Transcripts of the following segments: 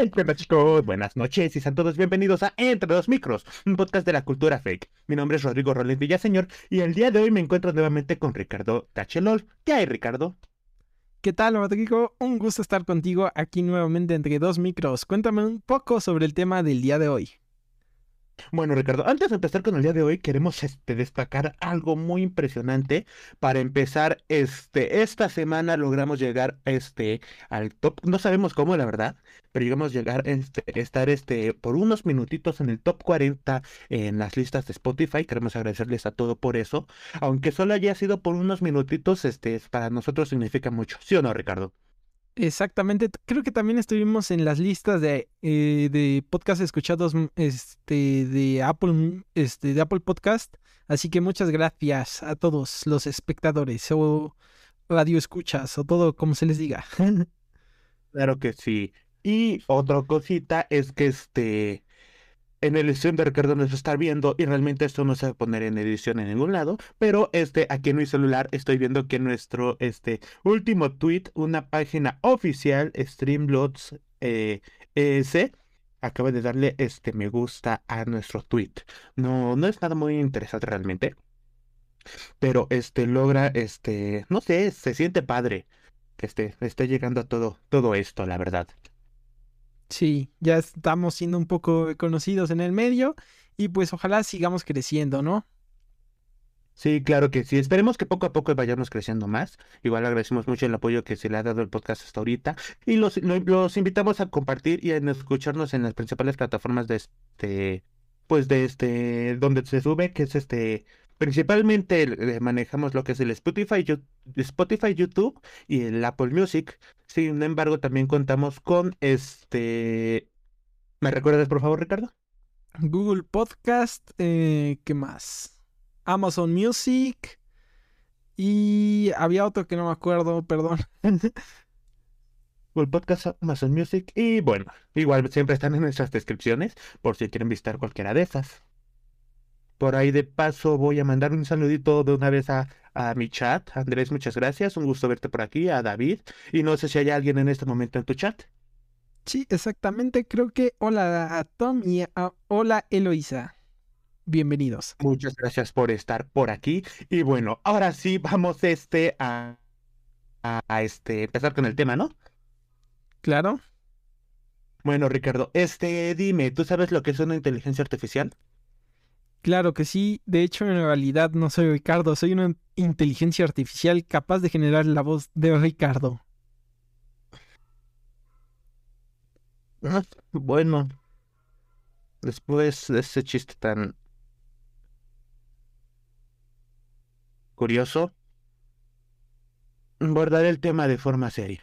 Hola chicos, buenas noches y sean todos bienvenidos a Entre dos Micros, un podcast de la cultura fake. Mi nombre es Rodrigo Rolín Villaseñor y el día de hoy me encuentro nuevamente con Ricardo Tachelol. ¿Qué hay, Ricardo? ¿Qué tal, Rodrigo? Un gusto estar contigo aquí nuevamente entre dos micros. Cuéntame un poco sobre el tema del día de hoy. Bueno, Ricardo, antes de empezar con el día de hoy, queremos este, destacar algo muy impresionante. Para empezar, este, esta semana logramos llegar este, al top, no sabemos cómo, la verdad, pero llegamos a llegar, este, estar este, por unos minutitos en el top 40 en las listas de Spotify. Queremos agradecerles a todo por eso. Aunque solo haya sido por unos minutitos, este, para nosotros significa mucho. ¿Sí o no, Ricardo? Exactamente, creo que también estuvimos en las listas de, eh, de podcast escuchados mm, este, de, Apple, este, de Apple Podcast. Así que muchas gracias a todos los espectadores o radio escuchas o todo como se les diga. claro que sí. Y otra cosita es que este en el edición de Ricardo nos está viendo y realmente esto no se va a poner en edición en ningún lado, pero este aquí en mi celular estoy viendo que nuestro este último tweet, una página oficial Streamlabs eh, ES acaba de darle este me gusta a nuestro tweet. No no es nada muy interesante realmente, pero este logra este no sé, se siente padre que esté esté llegando a todo todo esto, la verdad. Sí, ya estamos siendo un poco conocidos en el medio y pues ojalá sigamos creciendo, ¿no? Sí, claro que sí. Esperemos que poco a poco vayamos creciendo más. Igual agradecemos mucho el apoyo que se le ha dado el podcast hasta ahorita. Y los, los invitamos a compartir y a escucharnos en las principales plataformas de este, pues de este, donde se sube, que es este Principalmente eh, manejamos lo que es el Spotify, Spotify, YouTube y el Apple Music. Sin embargo, también contamos con este. ¿Me recuerdas, por favor, Ricardo? Google Podcast, eh, ¿qué más? Amazon Music y había otro que no me acuerdo, perdón. Google Podcast, Amazon Music y bueno, igual siempre están en nuestras descripciones por si quieren visitar cualquiera de esas. Por ahí de paso voy a mandar un saludito de una vez a, mi chat. Andrés, muchas gracias. Un gusto verte por aquí. A David. Y no sé si hay alguien en este momento en tu chat. Sí, exactamente. Creo que hola a Tom y a, hola Eloisa. Bienvenidos. Muchas gracias por estar por aquí. Y bueno, ahora sí vamos este a, a, este empezar con el tema, ¿no? Claro. Bueno, Ricardo, este dime, ¿tú sabes lo que es una inteligencia artificial? Claro que sí, de hecho en realidad no soy Ricardo, soy una inteligencia artificial capaz de generar la voz de Ricardo. Ah, bueno, después de ese chiste tan curioso, abordaré el tema de forma seria.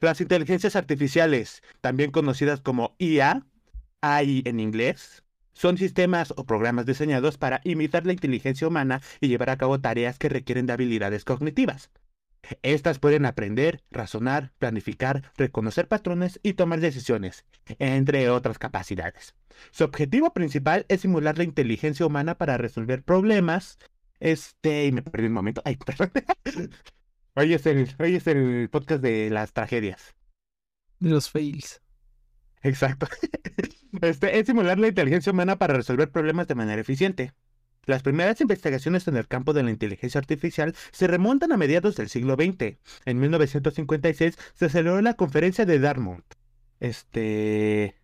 Las inteligencias artificiales, también conocidas como IA, AI en inglés, son sistemas o programas diseñados para imitar la inteligencia humana y llevar a cabo tareas que requieren de habilidades cognitivas. Estas pueden aprender, razonar, planificar, reconocer patrones y tomar decisiones, entre otras capacidades. Su objetivo principal es simular la inteligencia humana para resolver problemas. Este, y me perdí un momento. Ay, perdón. Hoy es el, hoy es el podcast de las tragedias. De los fails. Exacto. Este, es simular la inteligencia humana para resolver problemas de manera eficiente. Las primeras investigaciones en el campo de la inteligencia artificial se remontan a mediados del siglo XX. En 1956 se celebró la conferencia de Dartmouth. Este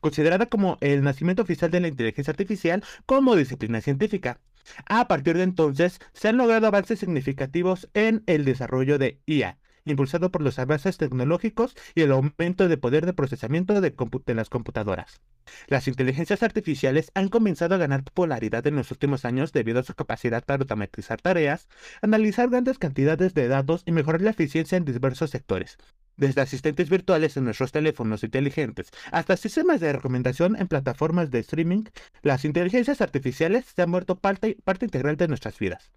considerada como el nacimiento oficial de la inteligencia artificial como disciplina científica. A partir de entonces se han logrado avances significativos en el desarrollo de IA, impulsado por los avances tecnológicos y el aumento de poder de procesamiento de, las computadoras. Las inteligencias artificiales han comenzado a ganar popularidad en los últimos años debido a su capacidad para automatizar tareas, analizar grandes cantidades de datos y mejorar la eficiencia en diversos sectores, desde asistentes virtuales en nuestros teléfonos inteligentes hasta sistemas de recomendación en plataformas de streaming, las inteligencias artificiales se han vuelto parte, integral de nuestras vidas.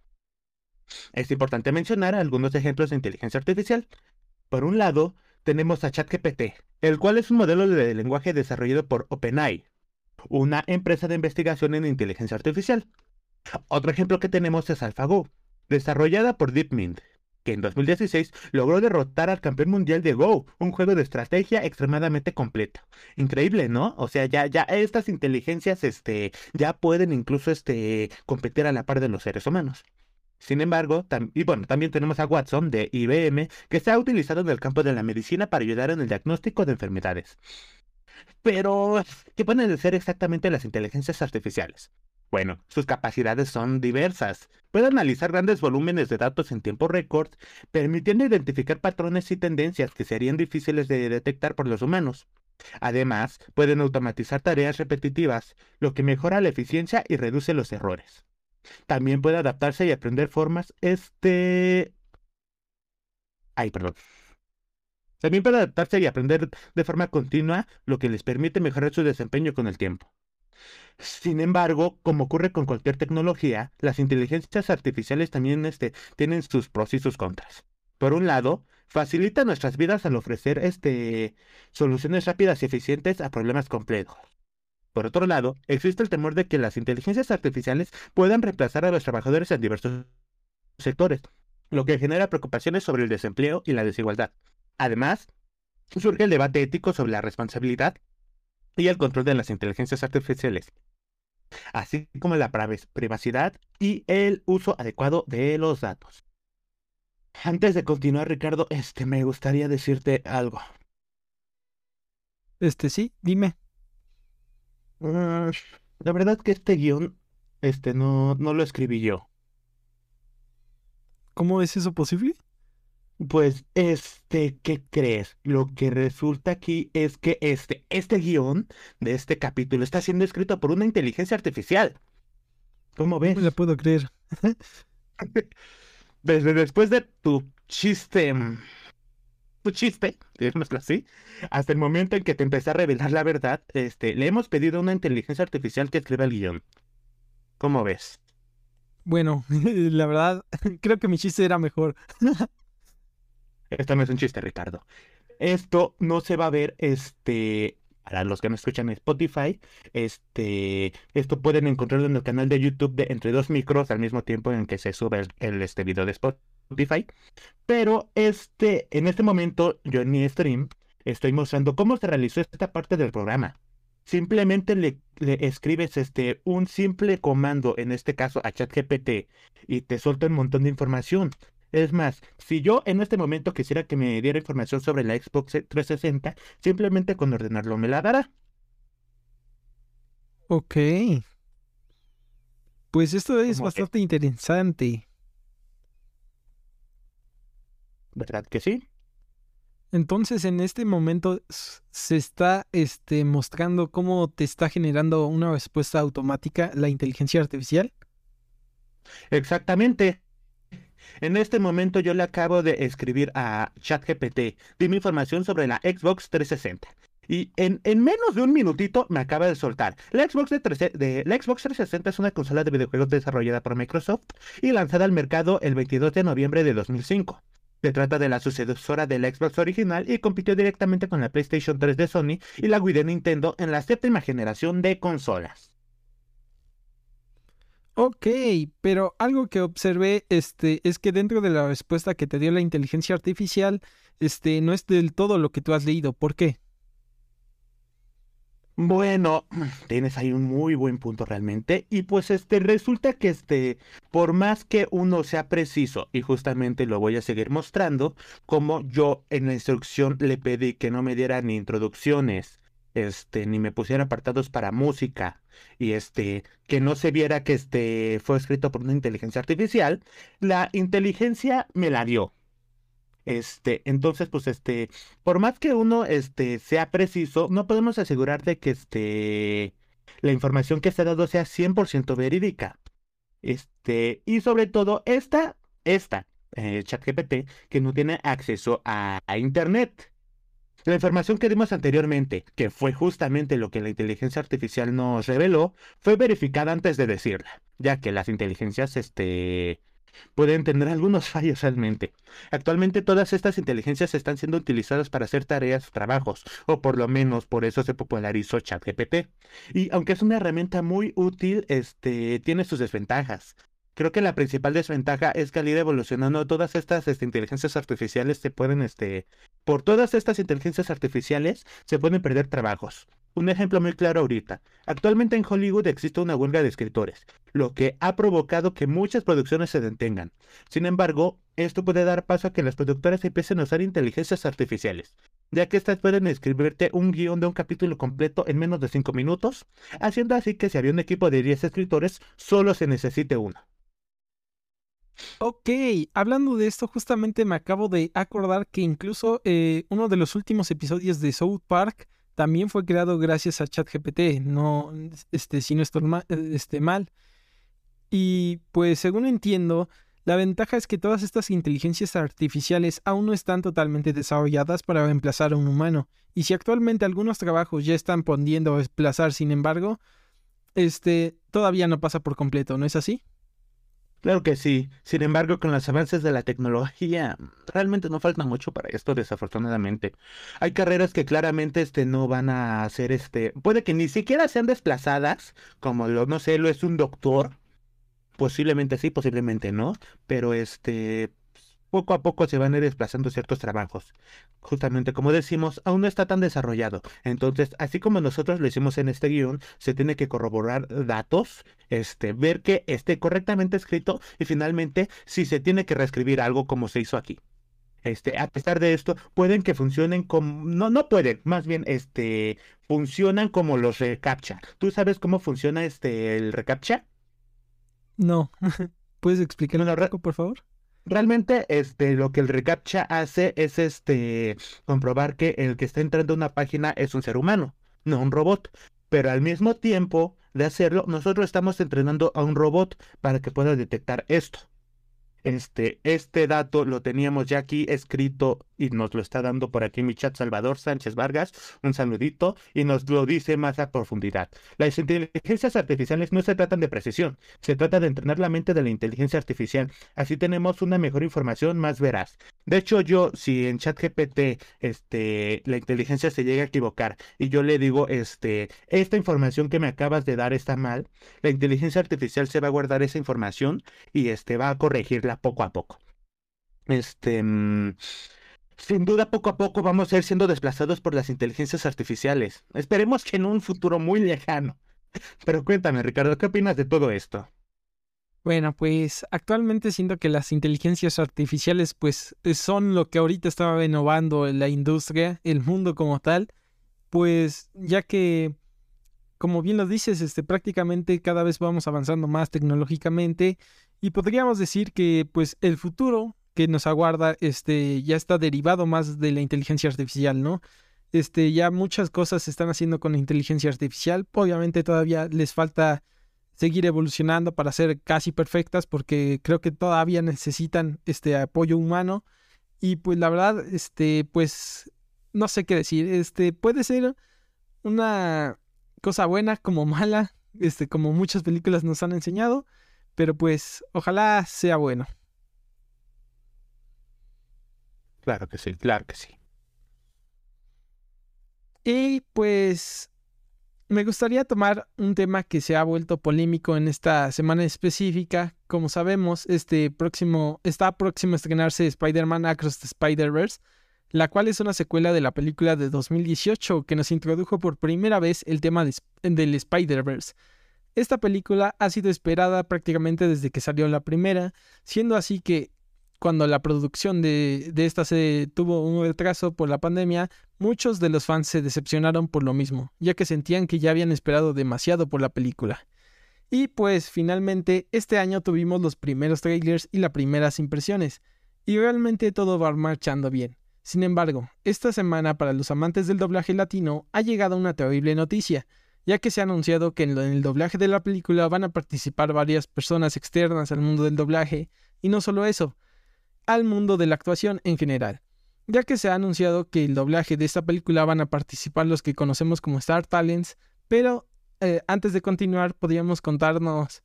Es importante mencionar algunos ejemplos de inteligencia artificial. Por un lado, tenemos a ChatGPT, el cual es un modelo de lenguaje desarrollado por OpenAI, una empresa de investigación en inteligencia artificial. Otro ejemplo que tenemos es AlphaGo, desarrollada por DeepMind, que en 2016 logró derrotar al campeón mundial de Go, un juego de estrategia extremadamente completo. Increíble, ¿no? O sea, ya, estas inteligencias, este, ya pueden incluso, este, competir a la par de los seres humanos. Sin embargo, y bueno, también tenemos a Watson de IBM, que se ha utilizado en el campo de la medicina para ayudar en el diagnóstico de enfermedades. Pero, ¿qué pueden ser exactamente las inteligencias artificiales? Bueno, sus capacidades son diversas. Puede analizar grandes volúmenes de datos en tiempo récord, permitiendo identificar patrones y tendencias que serían difíciles de detectar por los humanos. Además, pueden automatizar tareas repetitivas, lo que mejora la eficiencia y reduce los errores. También puede adaptarse y aprender formas, este... Ay, perdón. También puede adaptarse y aprender de forma continua, lo que les permite mejorar su desempeño con el tiempo. Sin embargo, como ocurre con cualquier tecnología, las inteligencias artificiales también este, tienen sus pros y sus contras. Por un lado, facilitan nuestras vidas al ofrecer este, soluciones rápidas y eficientes a problemas complejos. Por otro lado, existe el temor de que las inteligencias artificiales puedan reemplazar a los trabajadores en diversos sectores, lo que genera preocupaciones sobre el desempleo y la desigualdad. Además, surge el debate ético sobre la responsabilidad y el control de las inteligencias artificiales, así como la privacidad y el uso adecuado de los datos. Antes de continuar, Ricardo, este me gustaría decirte algo. Este sí, dime. Ah, la verdad que este guion, este no, no lo escribí yo. ¿Cómo es eso posible? Pues, este, ¿qué crees? Lo que resulta aquí es que este, este guion de este capítulo está siendo escrito por una inteligencia artificial. ¿Cómo ves? No la puedo creer. Desde después de tu chiste, mm, tu chiste, digámoslo así, hasta el momento en que te empecé a revelar la verdad, este, le hemos pedido a una inteligencia artificial que escriba el guion. ¿Cómo ves? Bueno, la verdad, creo que mi chiste era mejor. Esto no es un chiste, Ricardo. Esto no se va a ver, este, para los que no escuchan Spotify, este, esto pueden encontrarlo en el canal de YouTube de Entre Dos Micros al mismo tiempo en que se sube el, este video de Spotify. Pero este, en este momento, yo en mi stream estoy mostrando cómo se realizó esta parte del programa. Simplemente le, le, escribes este, un simple comando, en este caso a ChatGPT, y te suelta un montón de información. Es más, si yo en este momento quisiera que me diera información sobre la Xbox 360, simplemente con ordenarlo me la dará. Ok. Pues esto es bastante interesante. ¿Verdad que sí? Entonces, en este momento se está este, mostrando cómo te está generando una respuesta automática la inteligencia artificial. Exactamente. En este momento yo le acabo de escribir a ChatGPT, dime información sobre la Xbox 360. Y en, menos de un minutito me acaba de soltar. La Xbox, de, la Xbox 360 es una consola de videojuegos desarrollada por Microsoft y lanzada al mercado el 22 de noviembre de 2005. Se trata de la sucesora de la Xbox original y compitió directamente con la PlayStation 3 de Sony y la Wii de Nintendo en la séptima generación de consolas. Ok, pero algo que observé este, es que dentro de la respuesta que te dio la inteligencia artificial, este, no es del todo lo que tú has leído. ¿Por qué? Bueno, tienes ahí un muy buen punto realmente. Y pues este resulta que este, por más que uno sea preciso, y justamente lo voy a seguir mostrando, como yo en la instrucción le pedí que no me diera ni introducciones, este, ni me pusiera apartados para música y este, que no se viera que este fue escrito por una inteligencia artificial, la inteligencia me la dio. Este, entonces, pues, este, por más que uno, este, sea preciso, no podemos asegurar de que, este, la información que se ha dado sea 100% verídica. Este, y sobre todo, esta, esta, eh, ChatGPT, que no tiene acceso a Internet. La información que dimos anteriormente, que fue justamente lo que la inteligencia artificial nos reveló, fue verificada antes de decirla, ya que las inteligencias este, pueden tener algunos fallos realmente. Actualmente todas estas inteligencias están siendo utilizadas para hacer tareas o trabajos, o por lo menos por eso se popularizó ChatGPT. Y aunque es una herramienta muy útil, este, tiene sus desventajas. Creo que la principal desventaja es que al ir evolucionando todas estas este, inteligencias artificiales se pueden, este, por todas estas inteligencias artificiales se pueden perder trabajos. Un ejemplo muy claro ahorita. Actualmente en Hollywood existe una huelga de escritores, lo que ha provocado que muchas producciones se detengan. Sin embargo, esto puede dar paso a que las productoras empiecen a usar inteligencias artificiales, ya que estas pueden escribirte un guion de un capítulo completo en menos de 5 minutos, haciendo así que si había un equipo de 10 escritores, solo se necesite uno. Ok, hablando de esto, justamente me acabo de acordar que incluso eh, uno de los últimos episodios de South Park también fue creado gracias a ChatGPT, no, este, si no estoy este, mal. Y pues según entiendo, la ventaja es que todas estas inteligencias artificiales aún no están totalmente desarrolladas para reemplazar a un humano. Y si actualmente algunos trabajos ya están pudiendo reemplazar, sin embargo, este todavía no pasa por completo, ¿no es así? Claro que sí. Sin embargo, con los avances de la tecnología, realmente no falta mucho para esto, desafortunadamente. Hay carreras que claramente este, no van a ser, este, puede que ni siquiera sean desplazadas, como lo, no sé, lo es un doctor. Posiblemente sí, posiblemente no, pero este, poco a poco se van a ir desplazando ciertos trabajos. Justamente como decimos, aún no está tan desarrollado. Entonces, así como nosotros lo hicimos en este guion, se tiene que corroborar datos, este, ver que esté correctamente escrito y finalmente si se tiene que reescribir algo como se hizo aquí. Este, a pesar de esto, pueden que funcionen como, no, no pueden, más bien, este, funcionan como los reCAPTCHA. ¿Tú sabes cómo funciona este, el reCAPTCHA? No. ¿Puedes explicarlo un poco, por favor? Realmente, este, lo que el reCAPTCHA hace es este comprobar que el que está entrando a una página es un ser humano, no un robot. Pero al mismo tiempo de hacerlo, nosotros estamos entrenando a un robot para que pueda detectar esto. Este, este dato lo teníamos ya aquí escrito y nos lo está dando por aquí mi chat Salvador Sánchez Vargas, un saludito, y nos lo dice más a profundidad. Las inteligencias artificiales no se tratan de precisión, se trata de entrenar la mente de la inteligencia artificial, así tenemos una mejor información más veraz. De hecho, yo, si en ChatGPT, este, la inteligencia se llega a equivocar y yo le digo, este, esta información que me acabas de dar está mal, la inteligencia artificial se va a guardar esa información y este, va a corregirla poco a poco. Este, mm, sin duda, poco a poco vamos a ir siendo desplazados por las inteligencias artificiales. Esperemos que en un futuro muy lejano. Pero cuéntame, Ricardo, ¿qué opinas de todo esto? Bueno, pues actualmente siento que las inteligencias artificiales pues son lo que ahorita está renovando la industria, el mundo como tal, pues ya que como bien lo dices, este prácticamente cada vez vamos avanzando más tecnológicamente y podríamos decir que pues el futuro que nos aguarda este ya está derivado más de la inteligencia artificial, ¿no? Este ya muchas cosas se están haciendo con inteligencia artificial, obviamente todavía les falta seguir evolucionando para ser casi perfectas porque creo que todavía necesitan este apoyo humano y pues la verdad este pues no sé qué decir, este puede ser una cosa buena como mala, este como muchas películas nos han enseñado, pero pues ojalá sea bueno. Claro que sí, claro que sí. Y pues me gustaría tomar un tema que se ha vuelto polémico en esta semana específica. Como sabemos, este próximo, está próximo a estrenarse Spider-Man Across the Spider-Verse, la cual es una secuela de la película de 2018 que nos introdujo por primera vez el tema del Spider-Verse. Esta película ha sido esperada prácticamente desde que salió la primera, siendo así que cuando la producción de, esta se tuvo un retraso por la pandemia, muchos de los fans se decepcionaron por lo mismo, ya que sentían que ya habían esperado demasiado por la película. Y pues finalmente este año tuvimos los primeros trailers y las primeras impresiones, y realmente todo va marchando bien. Sin embargo, esta semana para los amantes del doblaje latino ha llegado una terrible noticia, ya que se ha anunciado que en el doblaje de la película van a participar varias personas externas al mundo del doblaje, y no solo eso, al mundo de la actuación en general, ya que se ha anunciado que el doblaje de esta película van a participar los que conocemos como Star Talents, pero eh, antes de continuar, podríamos contarnos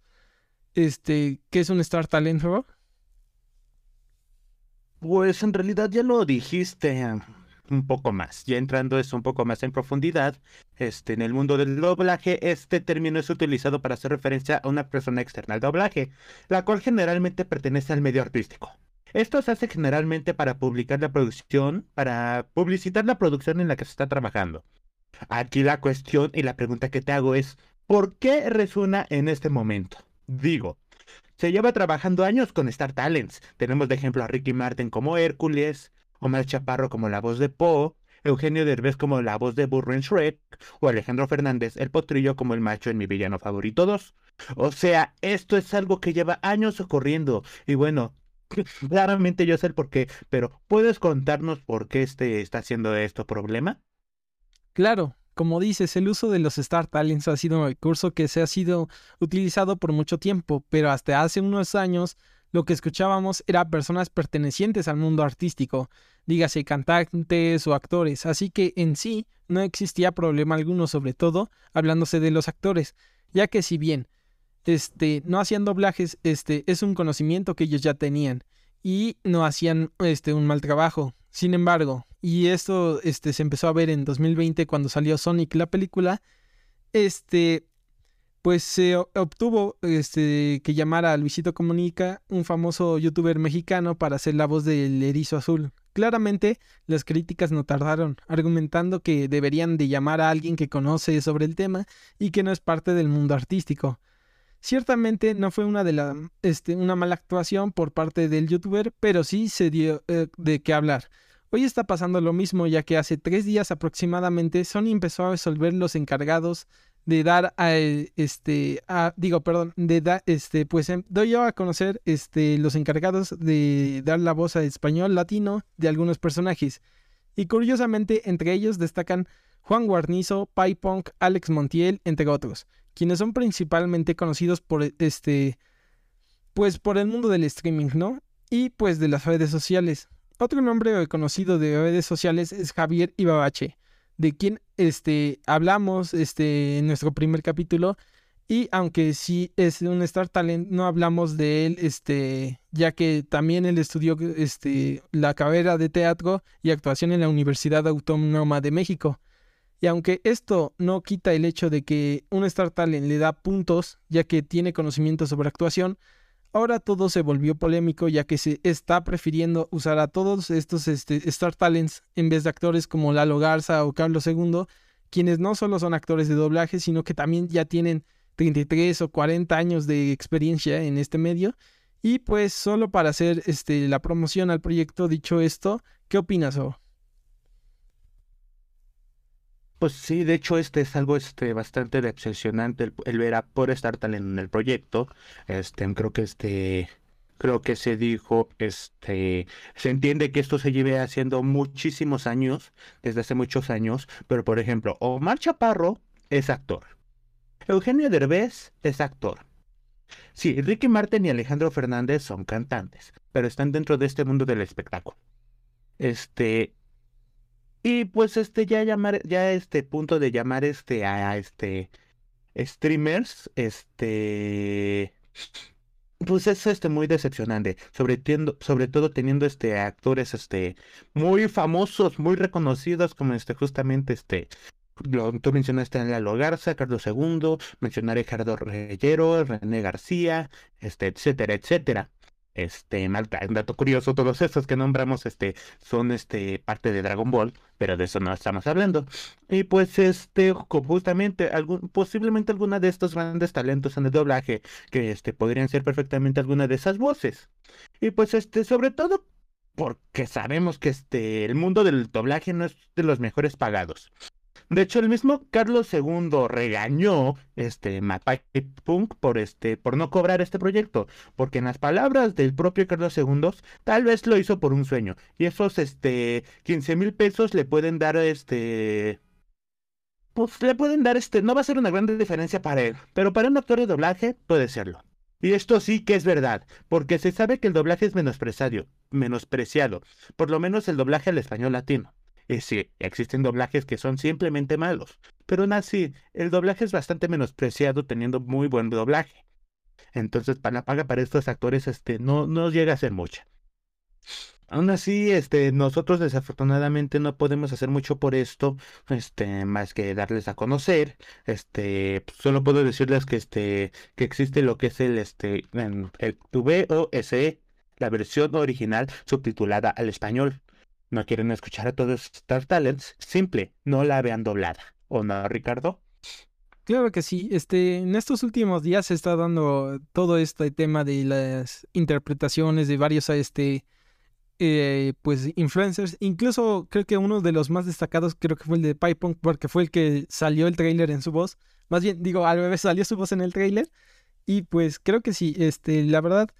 este, qué es un Star Talent, Pues en realidad ya lo dijiste. un poco más. Ya entrando es un poco más en profundidad, este, en el mundo del doblaje, este término es utilizado para hacer referencia a una persona externa al doblaje, la cual generalmente pertenece al medio artístico. Esto se hace generalmente para publicar la producción, para publicitar la producción en la que se está trabajando. Aquí la cuestión y la pregunta que te hago es, ¿por qué resuena en este momento? Digo, se lleva trabajando años con Star Talents. Tenemos de ejemplo a Ricky Martin como Hércules, Omar Chaparro como la voz de Poe, Eugenio Derbez como la voz de Burro en Shrek, o Alejandro Fernández, el potrillo como el macho en mi villano favorito 2. O sea, esto es algo que lleva años ocurriendo. Y bueno, claramente yo sé el por qué, pero ¿puedes contarnos por qué este está haciendo esto problema? Claro, como dices, el uso de los Star Talents ha sido un recurso que se ha sido utilizado por mucho tiempo, pero hasta hace unos años lo que escuchábamos era personas pertenecientes al mundo artístico, dígase cantantes o actores, así que en sí no existía problema alguno, sobre todo hablándose de los actores, ya que si bien este no hacían doblajes, este es un conocimiento que ellos ya tenían y no hacían este un mal trabajo. Sin embargo, y esto este se empezó a ver en 2020 cuando salió Sonic la película, este pues se obtuvo que llamara a Luisito Comunica, un famoso youtuber mexicano, para hacer la voz del erizo azul. Claramente, las críticas no tardaron, argumentando que deberían de llamar a alguien que conoce sobre el tema y que no es parte del mundo artístico. Ciertamente no fue este, una mala actuación por parte del youtuber, pero sí se dio eh, de qué hablar. Hoy está pasando lo mismo, ya que hace tres días aproximadamente Sony empezó a resolver los encargados de dar a este a, digo perdón de dar este pues em, doy yo a conocer este los encargados de dar la voz a español latino de algunos personajes y curiosamente entre ellos destacan Juan Guarnizo, Pai Punk, Alex Montiel, entre otros, quienes son principalmente conocidos por este pues por el mundo del streaming, ¿no? Y pues de las redes sociales. Otro nombre conocido de redes sociales es Javier Ibabache, de quien este, hablamos este, en nuestro primer capítulo. Y aunque sí es un Star Talent, no hablamos de él, este, ya que también él estudió este, la carrera de teatro y actuación en la Universidad Autónoma de México. Y aunque esto no quita el hecho de que un Star Talent le da puntos, ya que tiene conocimiento sobre actuación, Ahora todo se volvió polémico ya que se está prefiriendo usar a todos estos este, Star Talents en vez de actores como Lalo Garza o Carlos II, quienes no solo son actores de doblaje, sino que también ya tienen 33 o 40 años de experiencia en este medio. Y pues solo para hacer este, la promoción al proyecto dicho esto, ¿qué opinas, O? Pues sí, de hecho este es algo este bastante decepcionante el, ver a por estar tal en el proyecto. Este, creo que este creo que se dijo, este, se entiende que esto se lleve haciendo muchísimos años, desde hace muchos años, pero por ejemplo, Omar Chaparro es actor. Eugenio Derbez es actor. Sí, Ricky Martin y Alejandro Fernández son cantantes, pero están dentro de este mundo del espectáculo. Este, y pues este ya llamar, ya este punto de llamar este a, este streamers, este pues es este muy decepcionante, sobre, sobre todo teniendo este actores este muy famosos, muy reconocidos como este justamente este lo, tú mencionaste a Lalo Garza, Carlos II, mencionaré Gerardo Reyero, René García, este, etcétera, etcétera. Este, un dato curioso, todos estos que nombramos, este, son, este, parte de Dragon Ball, pero de eso no estamos hablando. Y pues, este, justamente, posiblemente alguna de estos grandes talentos en el doblaje, que, este, podrían ser perfectamente alguna de esas voces. Y pues, este, sobre todo, porque sabemos que, este, el mundo del doblaje no es de los mejores pagados. De hecho, el mismo Carlos II regañó este Punk por este por no cobrar este proyecto, porque en las palabras del propio Carlos II, tal vez lo hizo por un sueño y esos este 15 mil pesos le pueden dar este pues le pueden dar este no va a ser una gran diferencia para él, pero para un actor de doblaje puede serlo. Y esto sí que es verdad, porque se sabe que el doblaje es menospreciado, menospreciado, por lo menos el doblaje al español latino. Y sí, existen doblajes que son simplemente malos, pero aún así, el doblaje es bastante menospreciado teniendo muy buen doblaje. Entonces, para la paga para estos actores este, no, no llega a ser mucha. Aún así, este, nosotros desafortunadamente no podemos hacer mucho por esto, este, más que darles a conocer. Este, solo puedo decirles que este, que existe lo que es el, este, el VOSE, la versión original subtitulada al español. ¿No quieren escuchar a todos Star Talents? Simple, no la vean doblada. ¿O no, Ricardo? Claro que sí. Este, en estos últimos días se está dando todo este tema de las interpretaciones de varios, este, eh, pues influencers. Incluso creo que uno de los más destacados creo que fue el de Pipunk porque fue el que salió el trailer en su voz. Más bien, digo, al bebé salió su voz en el trailer. Y pues creo que sí, este, la verdad,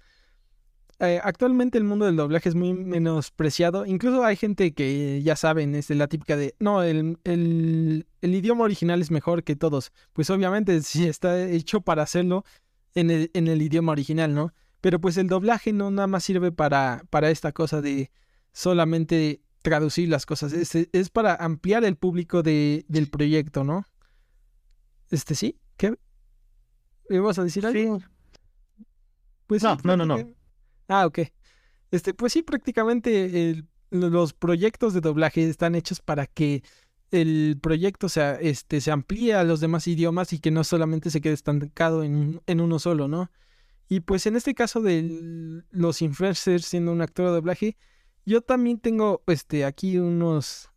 eh, actualmente el mundo del doblaje es muy menospreciado. Incluso hay gente que ya saben, es la típica de, no, el, el, el, idioma original es mejor que todos. Pues obviamente sí está hecho para hacerlo en el, en el idioma original, ¿no? Pero pues el doblaje no nada más sirve para, para esta cosa de solamente traducir las cosas. Es, es para ampliar el público de, del proyecto, ¿no? Este sí. ¿Qué? ¿Me vas a decir algo? Sí. Pues no, no, no, no. Ah, ok. Este, pues sí, prácticamente los proyectos de doblaje están hechos para que el proyecto sea, este, se amplíe a los demás idiomas y que no solamente se quede estancado en, en uno solo, ¿no? Y pues en este caso de los influencers siendo un actor de doblaje, yo también tengo este, aquí unos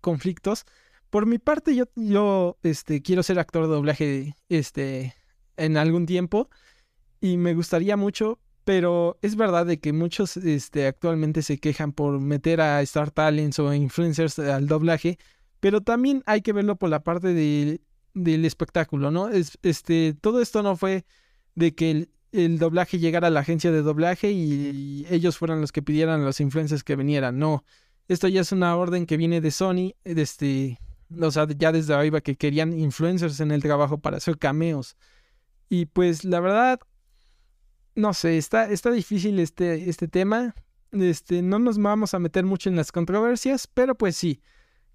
conflictos. Por mi parte, yo, yo este, quiero ser actor de doblaje este, en algún tiempo y me gustaría mucho, pero es verdad de que muchos este, actualmente se quejan por meter a Star Talents o influencers al doblaje, pero también hay que verlo por la parte del espectáculo, ¿no? Es, este, todo esto no fue de que el, el doblaje llegara a la agencia de doblaje y, ellos fueran los que pidieran a los influencers que vinieran. No, esto ya es una orden que viene de Sony, este, o sea, ya desde arriba que querían influencers en el trabajo para hacer cameos. Y pues la verdad, no sé, está, está difícil este, este tema. Este, no nos vamos a meter mucho en las controversias, pero pues sí.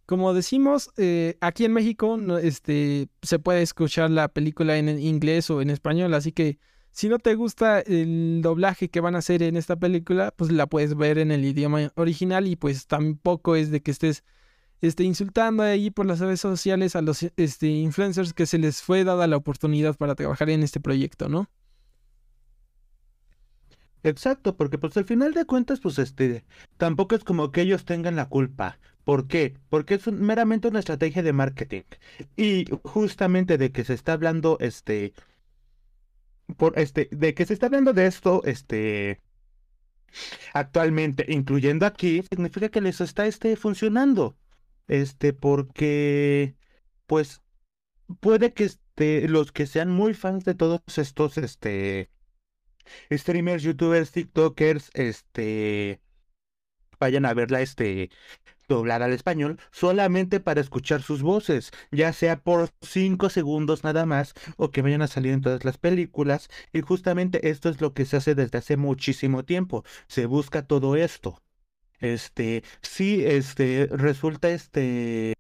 Como decimos, eh, aquí en México este, se puede escuchar la película en inglés o en español, así que si no te gusta el doblaje que van a hacer en esta película, pues la puedes ver en el idioma original y pues tampoco es de que estés este, insultando ahí por las redes sociales a los este, influencers que se les fue dada la oportunidad para trabajar en este proyecto, ¿no? Exacto, porque pues al final de cuentas, pues este, tampoco es como que ellos tengan la culpa. ¿Por qué? Porque es meramente una estrategia de marketing. Y justamente de que se está hablando, este, por este, de que se está hablando de esto, este, actualmente, incluyendo aquí, significa que les está este, funcionando. Este, porque, pues, puede que este, los que sean muy fans de todos estos, este, streamers, youtubers, tiktokers, este, vayan a verla, este, doblar al español solamente para escuchar sus voces, ya sea por 5 segundos nada más o que vayan a salir en todas las películas. Y justamente esto es lo que se hace desde hace muchísimo tiempo. Se busca todo esto. Este, sí, este, resulta este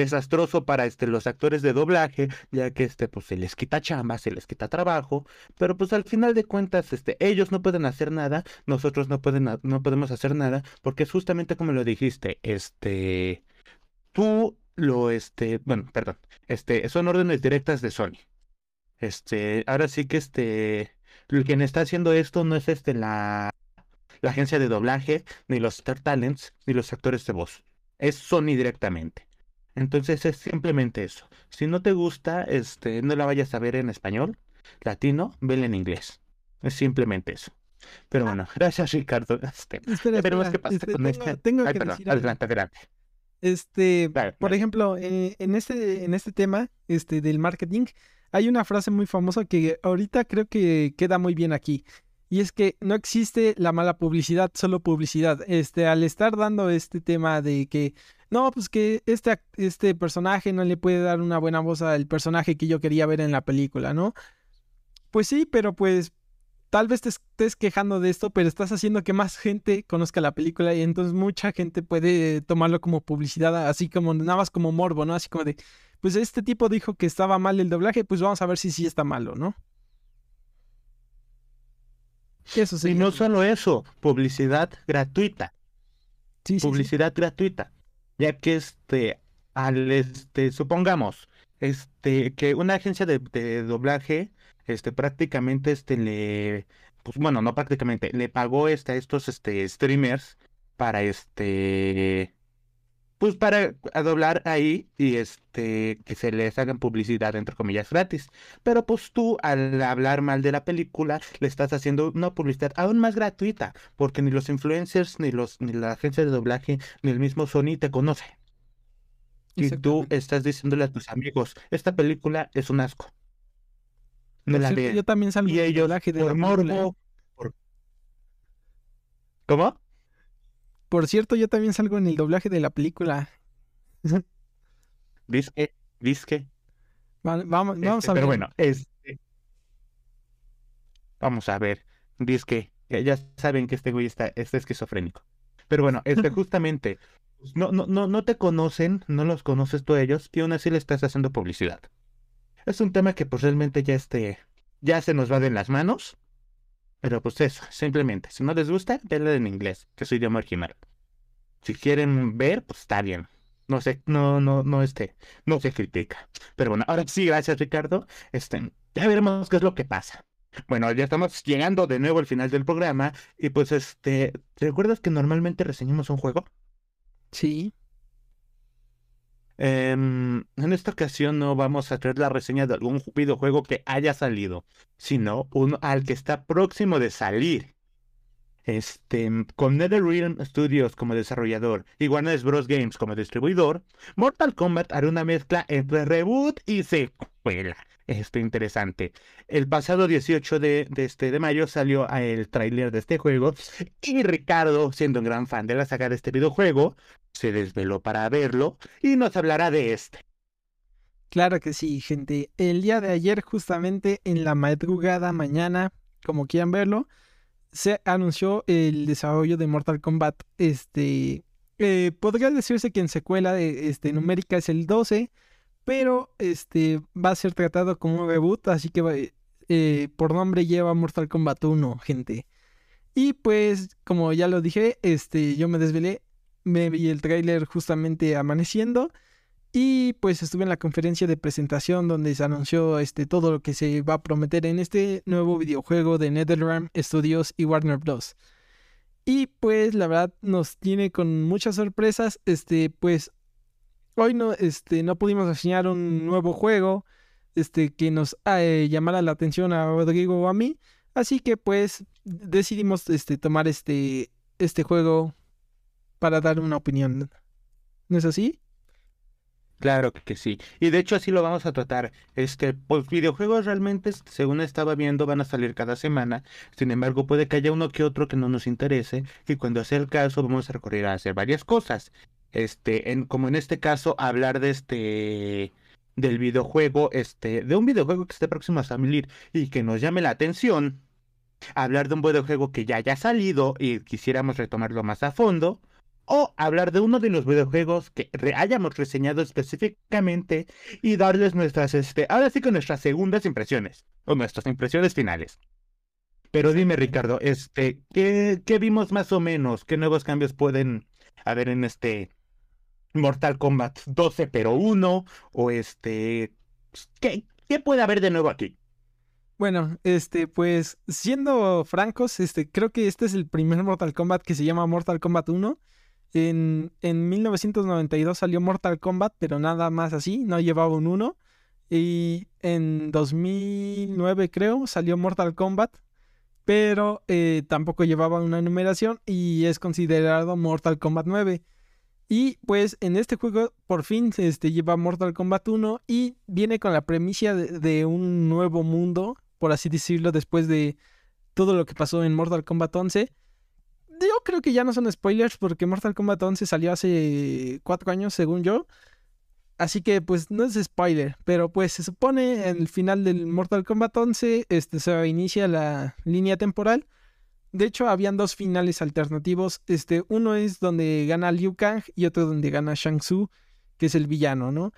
desastroso para este, los actores de doblaje, ya que este, pues, se les quita chamba, se les quita trabajo, pero pues al final de cuentas este, ellos no pueden hacer nada, nosotros no, pueden, no podemos hacer nada, porque es justamente como lo dijiste, este, tú lo, este, bueno, perdón, este, son órdenes directas de Sony. Este, ahora sí que este, quien está haciendo esto no es este la, la agencia de doblaje, ni los Star Talents, ni los actores de voz. Es Sony directamente. Entonces es simplemente eso. Si no te gusta, este, no la vayas a ver en español, latino, vela en inglés. Es simplemente eso. Pero ah. bueno, gracias Ricardo. Este, espera, qué pasa este, con este. Tengo que decir adelante, adelante. Este, por ejemplo, eh, en este, en este tema, este, del marketing, hay una frase muy famosa que ahorita creo que queda muy bien aquí. Y es que no existe la mala publicidad, solo publicidad. Este, al estar dando este tema de que no, pues que este, este personaje no le puede dar una buena voz al personaje que yo quería ver en la película, ¿no? Pues sí, pero pues tal vez te estés quejando de esto, pero estás haciendo que más gente conozca la película y entonces mucha gente puede tomarlo como publicidad, así como nada más como morbo, ¿no? Así como de, pues este tipo dijo que estaba mal el doblaje, pues vamos a ver si sí está malo, ¿no? Eso sí. Y no solo eso, publicidad gratuita. Sí, sí, sí. publicidad gratuita, ya que este, al este, supongamos, este, que una agencia de, de doblaje, este, prácticamente, este, le, pues bueno, no prácticamente, le pagó este, a estos, este, streamers para, este, pues para doblar ahí y este que se les hagan publicidad entre comillas gratis. Pero pues tú al hablar mal de la película le estás haciendo una publicidad aún más gratuita, porque ni los influencers ni los ni la agencia de doblaje ni el mismo Sony te conoce. Y tú estás diciéndole a tus amigos, esta película es un asco. No Por la cierto, yo también salgo Y ellos doblaje de por la morbo, por- ¿Cómo? Por cierto, yo también salgo en el doblaje de la película. Disque, disque. Vale, vamos, vamos Este, a ver. pero bueno, este. Vamos a ver. Dice que ya, ya saben que este güey está, está esquizofrénico. Pero bueno, este justamente. pues, No, no, no, no te conocen, no los conoces tú a ellos, y aún así le estás haciendo publicidad. Es un tema que pues realmente ya este. Ya se nos va de las manos. Pero pues eso, simplemente. Si no les gusta, denle en inglés, que es su idioma original. Si quieren ver, pues está bien. No sé, no, no, no, este, no se critica. Pero bueno, ahora sí, gracias Ricardo. Este, ya veremos qué es lo que pasa. Bueno, ya estamos llegando de nuevo al final del programa. Y pues este, ¿te recuerdas que normalmente reseñamos un juego? Sí. Em, en esta ocasión no vamos a traer la reseña de algún videojuego que haya salido, sino uno al que está próximo de salir. Este, con NetherRealm Studios como desarrollador y Warner Bros. Games como distribuidor, Mortal Kombat hará una mezcla entre reboot y secuela. Esto interesante. El pasado 18 de, este, de mayo salió el tráiler de este juego y Ricardo, siendo un gran fan de la saga de este videojuego, se desveló para verlo y nos hablará de este. Claro que sí, gente. El día de ayer, justamente en la madrugada, mañana, como quieran verlo, se anunció el desarrollo de Mortal Kombat. Este, eh, podría decirse que en secuela de, este, numérica es el 12, pero este va a ser tratado como un reboot, así que va- eh, por nombre lleva Mortal Kombat 1, gente. Y pues, como ya lo dije, este, yo me desvelé, me vi el tráiler justamente amaneciendo. Y pues estuve en la conferencia de presentación donde se anunció este, todo lo que se va a prometer en este nuevo videojuego de NetherRealm Studios y Warner Bros. Y pues la verdad nos tiene con muchas sorpresas. Este, pues hoy no, este, no pudimos enseñar un nuevo juego este, que nos eh, llamara la atención a Rodrigo o a mí. Así que pues decidimos este, tomar este, este juego para dar una opinión. ¿No es así? Claro que sí. Y de hecho así lo vamos a tratar. Este, pues videojuegos realmente, según estaba viendo, van a salir cada semana. Sin embargo, puede que haya uno que otro que no nos interese. Y cuando sea el caso, vamos a recurrir a hacer varias cosas. Este, en, como en este caso, hablar de este del videojuego, este, de un videojuego que esté próximo a salir y que nos llame la atención. Hablar de un videojuego que ya haya salido y quisiéramos retomarlo más a fondo o hablar de uno de los videojuegos que re- hayamos reseñado específicamente y darles nuestras, este, ahora sí que nuestras segundas impresiones o nuestras impresiones finales. Pero dime, Ricardo, este, ¿qué, qué vimos más o menos? ¿Qué nuevos cambios pueden haber en este Mortal Kombat 12 pero 1? O este, ¿qué, puede haber de nuevo aquí? Bueno, este, pues siendo francos, este, creo que este es el primer Mortal Kombat que se llama Mortal Kombat 1. En, en 1992 salió Mortal Kombat, pero nada más así, no llevaba un 1. Y en 2009 creo salió Mortal Kombat, pero eh, tampoco llevaba una numeración y es considerado Mortal Kombat 9. Y pues en este juego por fin este, lleva Mortal Kombat 1 y viene con la premisa de, de un nuevo mundo, por así decirlo, después de todo lo que pasó en Mortal Kombat 11. Yo creo que ya no son spoilers porque Mortal Kombat 11 salió hace cuatro años, según yo. Así que pues no es spoiler, pero pues se supone en el final del Mortal Kombat 11 este, se inicia la línea temporal. De hecho, habían dos finales alternativos. Este, uno es donde gana Liu Kang y otro donde gana Shang Tsung, que es el villano, ¿no?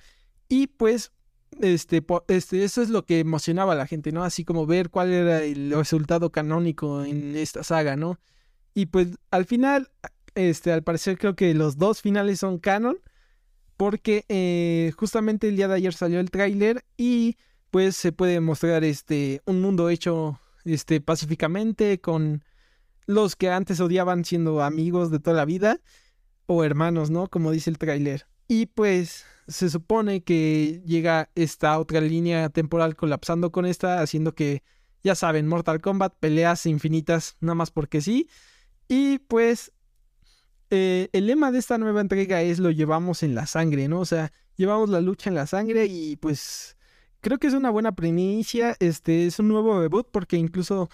Y pues, este, este, eso es lo que emocionaba a la gente, ¿no? Así como ver cuál era el resultado canónico en esta saga, ¿no? Y pues al final este, al parecer creo que los dos finales son canon. Porque eh, justamente el día de ayer salió el tráiler y pues se puede mostrar este un mundo hecho este pacíficamente con los que antes odiaban siendo amigos de toda la vida o hermanos, ¿no? Como dice el tráiler. Y pues se supone que llega esta otra línea temporal colapsando con esta, haciendo que, ya saben, Mortal Kombat, peleas infinitas, nada más porque sí. Y pues eh, el lema de esta nueva entrega es lo llevamos en la sangre, ¿no? O sea, llevamos la lucha en la sangre y pues creo que es una buena primicia, este es un nuevo debut porque incluso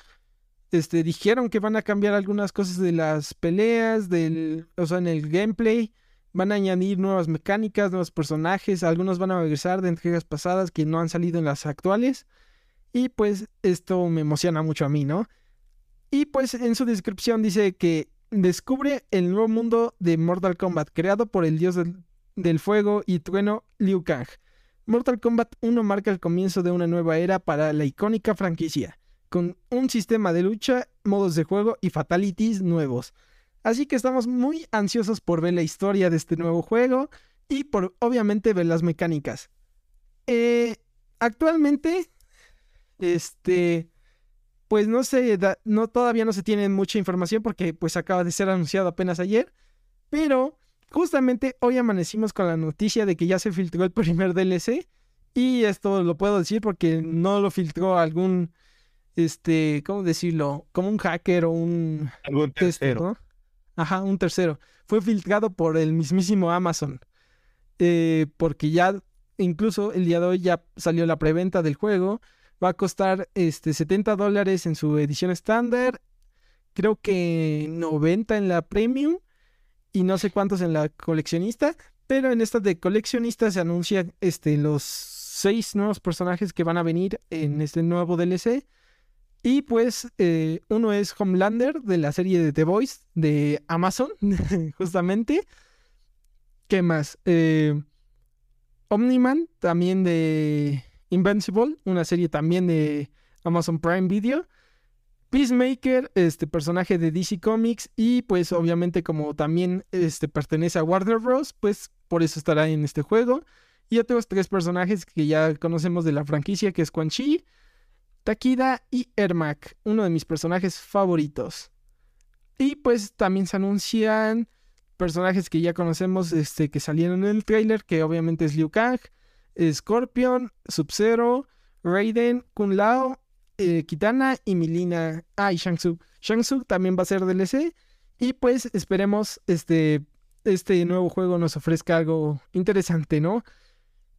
este dijeron que van a cambiar algunas cosas de las peleas, del, o sea, en el gameplay, van a añadir nuevas mecánicas, nuevos personajes, algunos van a regresar de entregas pasadas que no han salido en las actuales. Y pues esto me emociona mucho a mí, ¿no? Y pues en su descripción dice que descubre el nuevo mundo de Mortal Kombat creado por el dios del, fuego y trueno Liu Kang. Mortal Kombat 1 marca el comienzo de una nueva era para la icónica franquicia, con un sistema de lucha, modos de juego y fatalities nuevos. Así que estamos muy ansiosos por ver la historia de este nuevo juego y por obviamente ver las mecánicas. Eh, actualmente, este, pues no sé, no, todavía no se tiene mucha información porque pues acaba de ser anunciado apenas ayer, pero justamente hoy amanecimos con la noticia de que ya se filtró el primer DLC y esto lo puedo decir porque no lo filtró algún, este, ¿cómo decirlo? Como un hacker o un... Algún tercero. Ajá, un tercero. Fue filtrado por el mismísimo Amazon. Eh, porque ya, incluso el día de hoy ya salió la preventa del juego Va a costar este, 70 dólares en su edición estándar. Creo que 90 en la premium. Y no sé cuántos en la coleccionista. Pero en esta de coleccionista se anuncian este, los seis nuevos personajes que van a venir en este nuevo DLC. Y pues eh, uno es Homelander de la serie de The Voice de Amazon, justamente. ¿Qué más? Eh, Omniman, también de Invincible, una serie también de Amazon Prime Video. Peacemaker, este personaje de DC Comics y pues obviamente como también este pertenece a Warner Bros, pues por eso estará en este juego. Y otros tres personajes que ya conocemos de la franquicia que es Quan Chi, Takida y Ermac, uno de mis personajes favoritos. Y pues también se anuncian personajes que ya conocemos este que salieron en el trailer, que obviamente es Liu Kang, Scorpion, Sub-Zero, Raiden, Kun Lao, eh, Kitana y Milina. Ah, y Shang Tsung. Shang Tsung también va a ser DLC. Y pues esperemos este, este nuevo juego nos ofrezca algo interesante, ¿no?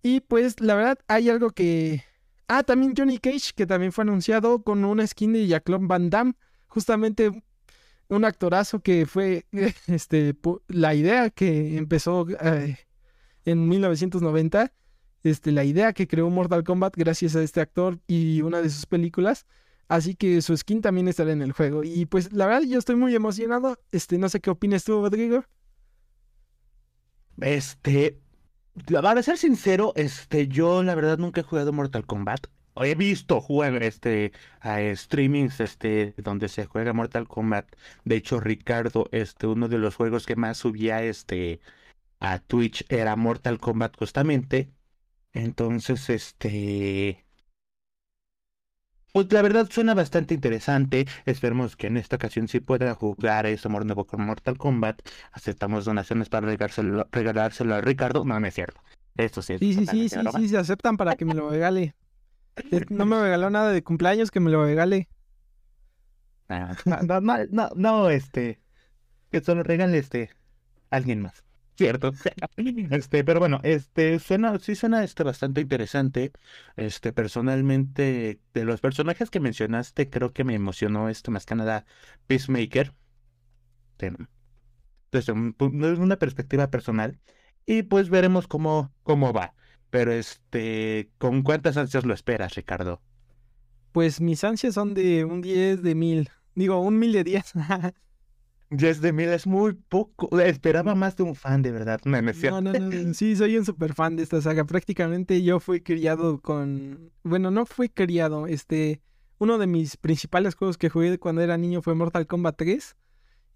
Y pues la verdad hay algo que... Ah, también Johnny Cage, que también fue anunciado con una skin de Jacqueline Van Damme. Justamente un actorazo que fue este, la idea que empezó eh, en 1990 este, la idea que creó Mortal Kombat gracias a este actor y una de sus películas. Así que su skin también estará en el juego. Y pues la verdad yo estoy muy emocionado. Este, no sé qué opinas tú, Rodrigo. Este, para ser sincero, este, yo la verdad nunca he jugado Mortal Kombat. He visto jugar este a streamings este donde se juega Mortal Kombat. De hecho, Ricardo, este uno de los juegos que más subía este a Twitch era Mortal Kombat justamente. Entonces, este... Pues la verdad suena bastante interesante. Esperemos que en esta ocasión sí pueda jugar eso amor nuevo con Mortal Kombat. Aceptamos donaciones para regalárselo, regalárselo a Ricardo. No, no es cierto. Esto sí es. Sí, sí, sí, sí, sí, se aceptan para que me lo regale. No me regaló nada de cumpleaños, que me lo regale. No, no, no, no, este. Que solo regale este. Alguien más. ¿Cierto? Este, pero bueno, este suena, sí suena este bastante interesante. Este, personalmente, de los personajes que mencionaste, creo que me emocionó este más que nada Peacemaker. Desde una perspectiva personal. Y pues veremos cómo, cómo va. Pero este, ¿con cuántas ansias lo esperas, Ricardo? Pues mis ansias son de un 10 de mil. Digo, un mil de 10. 10 de mil es muy poco. Esperaba más de un fan, de verdad. No, no, no, no, Sí, soy un super fan de esta saga. Prácticamente yo fui criado con. Bueno, no fui criado. Este. Uno de mis principales juegos que jugué cuando era niño fue Mortal Kombat 3.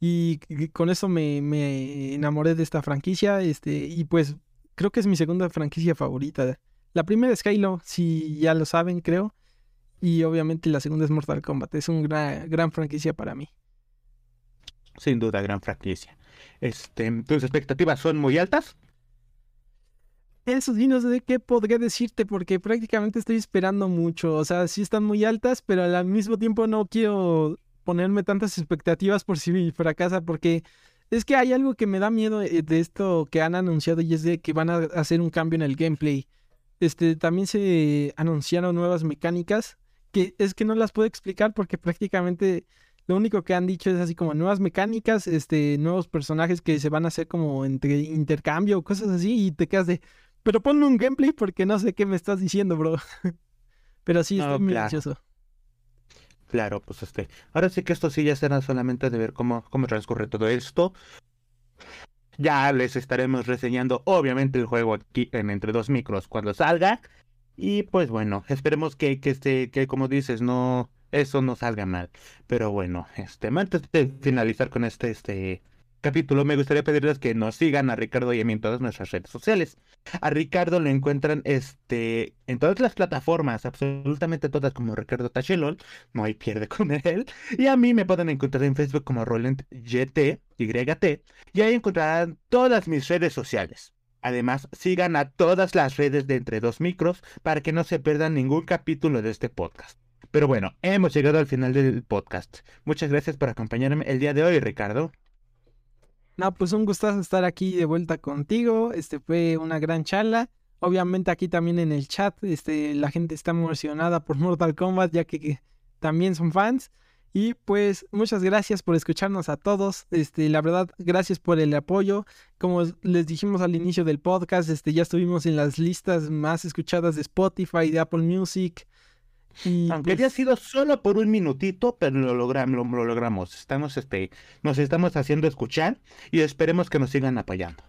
Y, con eso me, me, enamoré de esta franquicia. Este, y pues creo que es mi segunda franquicia favorita. La primera es Halo, si ya lo saben, creo. Y obviamente la segunda es Mortal Kombat. Es una gran, gran franquicia para mí. Sin duda, gran franquicia. Este, ¿Tus expectativas son muy altas? Eso sí, no sé qué podría decirte porque prácticamente estoy esperando mucho. O sea, sí están muy altas, pero al mismo tiempo no quiero ponerme tantas expectativas por si fracasa porque es que hay algo que me da miedo eh, de esto que han anunciado y es de que van a hacer un cambio en el gameplay. Este, también se anunciaron nuevas mecánicas que es que no las puedo explicar porque prácticamente lo único que han dicho es así como nuevas mecánicas, este, nuevos personajes que se van a hacer como entre intercambio, cosas así, y te quedas de, pero ponme un gameplay porque no sé qué me estás diciendo, bro. pero sí, estoy muy ansioso. Claro, pues este. Ahora sí que esto sí ya será solamente de ver cómo, cómo transcurre todo esto. Ya les estaremos reseñando, obviamente, el juego aquí en Entre Dos Micros cuando salga. Y pues bueno, esperemos que, que este, que como dices, no, eso no salga mal. Pero bueno, este, antes de finalizar con este, este capítulo, me gustaría pedirles que nos sigan a Ricardo y a mí en todas nuestras redes sociales. A Ricardo lo encuentran este, en todas las plataformas, absolutamente todas como Ricardo Tachelol, no hay pierde con él. Y a mí me pueden encontrar en Facebook como RolentYT, YT, y ahí encontrarán todas mis redes sociales. Además, sigan a todas las redes de Entre Dos Micros para que no se pierdan ningún capítulo de este podcast. Pero bueno, hemos llegado al final del podcast. Muchas gracias por acompañarme el día de hoy, Ricardo. No, pues un gustazo estar aquí de vuelta contigo. Este fue una gran charla. Obviamente aquí también en el chat, este, la gente está emocionada por Mortal Kombat, ya que también son fans. Y pues muchas gracias por escucharnos a todos. Este, la verdad, gracias por el apoyo. Como les dijimos al inicio del podcast, este, ya estuvimos en las listas más escuchadas de Spotify, de Apple Music. Y Aunque haya pues sido solo por un minutito, pero lo, logramos, lo, logramos. Estamos, este, nos estamos haciendo escuchar y esperemos que nos sigan apoyando.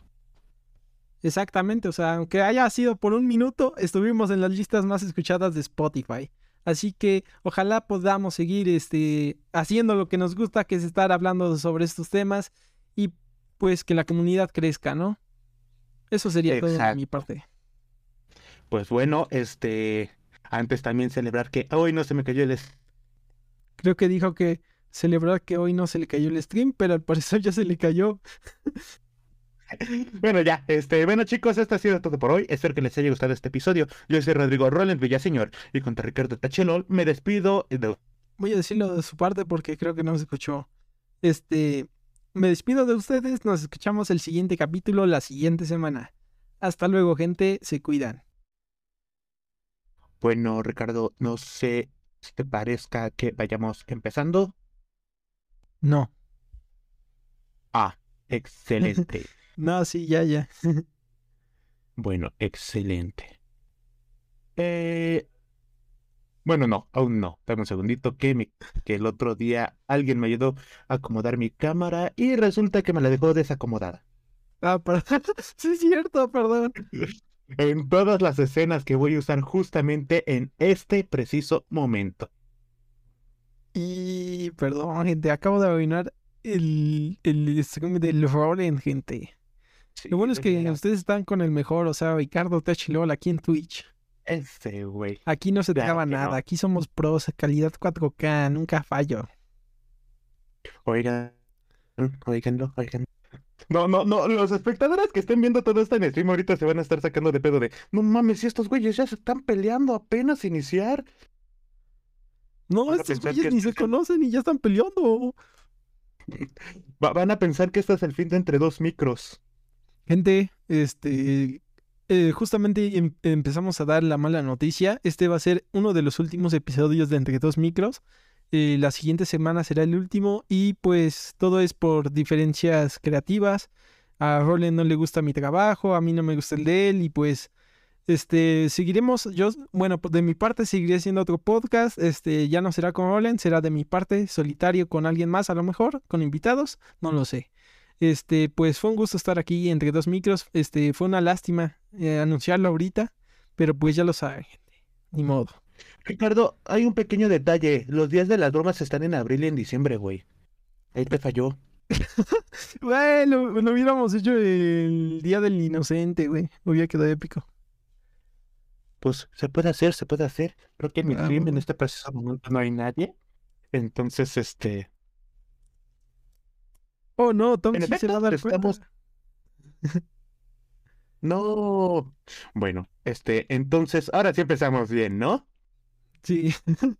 Exactamente, o sea, aunque haya sido por un minuto, estuvimos en las listas más escuchadas de Spotify. Así que ojalá podamos seguir este, haciendo lo que nos gusta, que es estar hablando sobre estos temas y pues que la comunidad crezca, ¿no? Eso sería todo de mi parte. Pues bueno, este, antes también celebrar que hoy no se me cayó el... Creo que dijo que celebrar que hoy no se le cayó el stream, pero al parecer ya se le cayó. bueno, ya, este, bueno chicos, esto ha sido todo por hoy. Espero que les haya gustado este episodio. Yo soy Rodrigo Roland Villaseñor y contra Ricardo Tachelol me despido. De... Voy a decirlo de su parte porque creo que no se escuchó. Este, me despido de ustedes. Nos escuchamos el siguiente capítulo la siguiente semana. Hasta luego, gente. Se cuidan. Bueno, Ricardo, no sé si te parezca que vayamos empezando. No. Ah, excelente. No, sí, ya, ya. bueno, excelente. Eh... Bueno, no, aún no. Dame un segundito que, que el otro día alguien me ayudó a acomodar mi cámara y resulta que me la dejó desacomodada. Ah, perdón. sí, es cierto, perdón. En todas las escenas que voy a usar justamente en este preciso momento. Y perdón, gente, acabo de arruinar el, el del en gente. Lo bueno es que ustedes están con el mejor, o sea, Ricardo Techilol aquí en Twitch. Ese, güey. Aquí no se traba nada, aquí somos pros, calidad 4K, nunca fallo. Oigan, oiganlo, oigan. No, no, no, los espectadores que estén viendo todo esto en stream ahorita se van a estar sacando de pedo de, no mames, si estos güeyes ya se están peleando apenas iniciar. No, estos güeyes ni se conocen y ya están peleando. van a pensar que este es el fin de entre dos micros. Gente, este, eh, justamente em, empezamos a dar la mala noticia. Este va a ser uno de los últimos episodios de Entre Dos Micros. Eh, la siguiente semana será el último y pues todo es por diferencias creativas. A Roland no le gusta mi trabajo, a mí no me gusta el de él y pues este seguiremos yo bueno de mi parte seguiré haciendo otro podcast este ya no será con Roland será de mi parte solitario con alguien más a lo mejor con invitados no lo sé este, pues fue un gusto estar aquí entre dos micros. Este, fue una lástima eh, anunciarlo ahorita, pero pues ya lo saben. Ni modo. Ricardo, hay un pequeño detalle. Los días de las bromas están en abril y en diciembre, güey. Ahí te falló. Bueno, lo hubiéramos hecho el Día del Inocente, güey. Hubiera quedado épico. Pues se puede hacer, se puede hacer. Creo que en mi Ah, stream en este preciso momento no hay nadie. Entonces, este. Oh, no, Tom sí se va a efecto, dar estamos-. No. Bueno, este, entonces, ahora sí empezamos bien, ¿no? Sí.